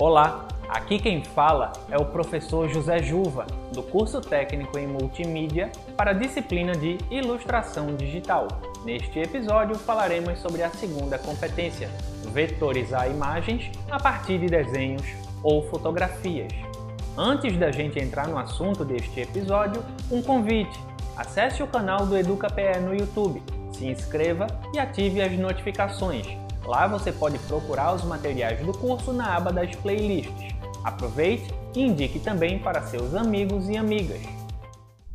Olá, aqui quem fala é o professor José Juva, do curso técnico em multimídia para a disciplina de ilustração digital. Neste episódio falaremos sobre a segunda competência, vetorizar imagens a partir de desenhos ou fotografias. Antes da gente entrar no assunto deste episódio, um convite. Acesse o canal do EducaPE no YouTube, se inscreva e ative as notificações Lá você pode procurar os materiais do curso na aba das playlists. Aproveite e indique também para seus amigos e amigas.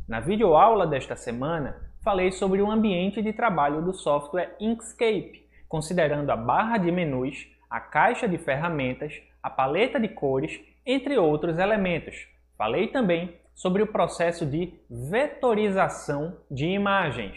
Na videoaula desta semana, falei sobre o ambiente de trabalho do software Inkscape, considerando a barra de menus, a caixa de ferramentas, a paleta de cores, entre outros elementos. Falei também sobre o processo de vetorização de imagens.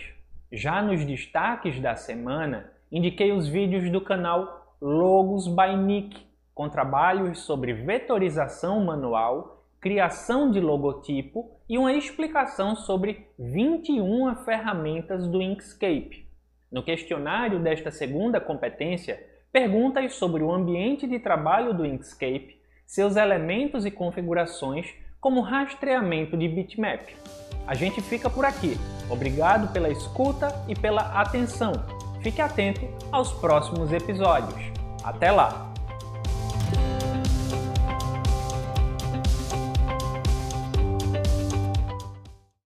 Já nos destaques da semana, indiquei os vídeos do canal Logos by Nick, com trabalhos sobre vetorização manual, criação de logotipo e uma explicação sobre 21 ferramentas do Inkscape. No questionário desta segunda competência, perguntas sobre o ambiente de trabalho do Inkscape, seus elementos e configurações, como rastreamento de bitmap. A gente fica por aqui. Obrigado pela escuta e pela atenção. Fique atento aos próximos episódios. Até lá!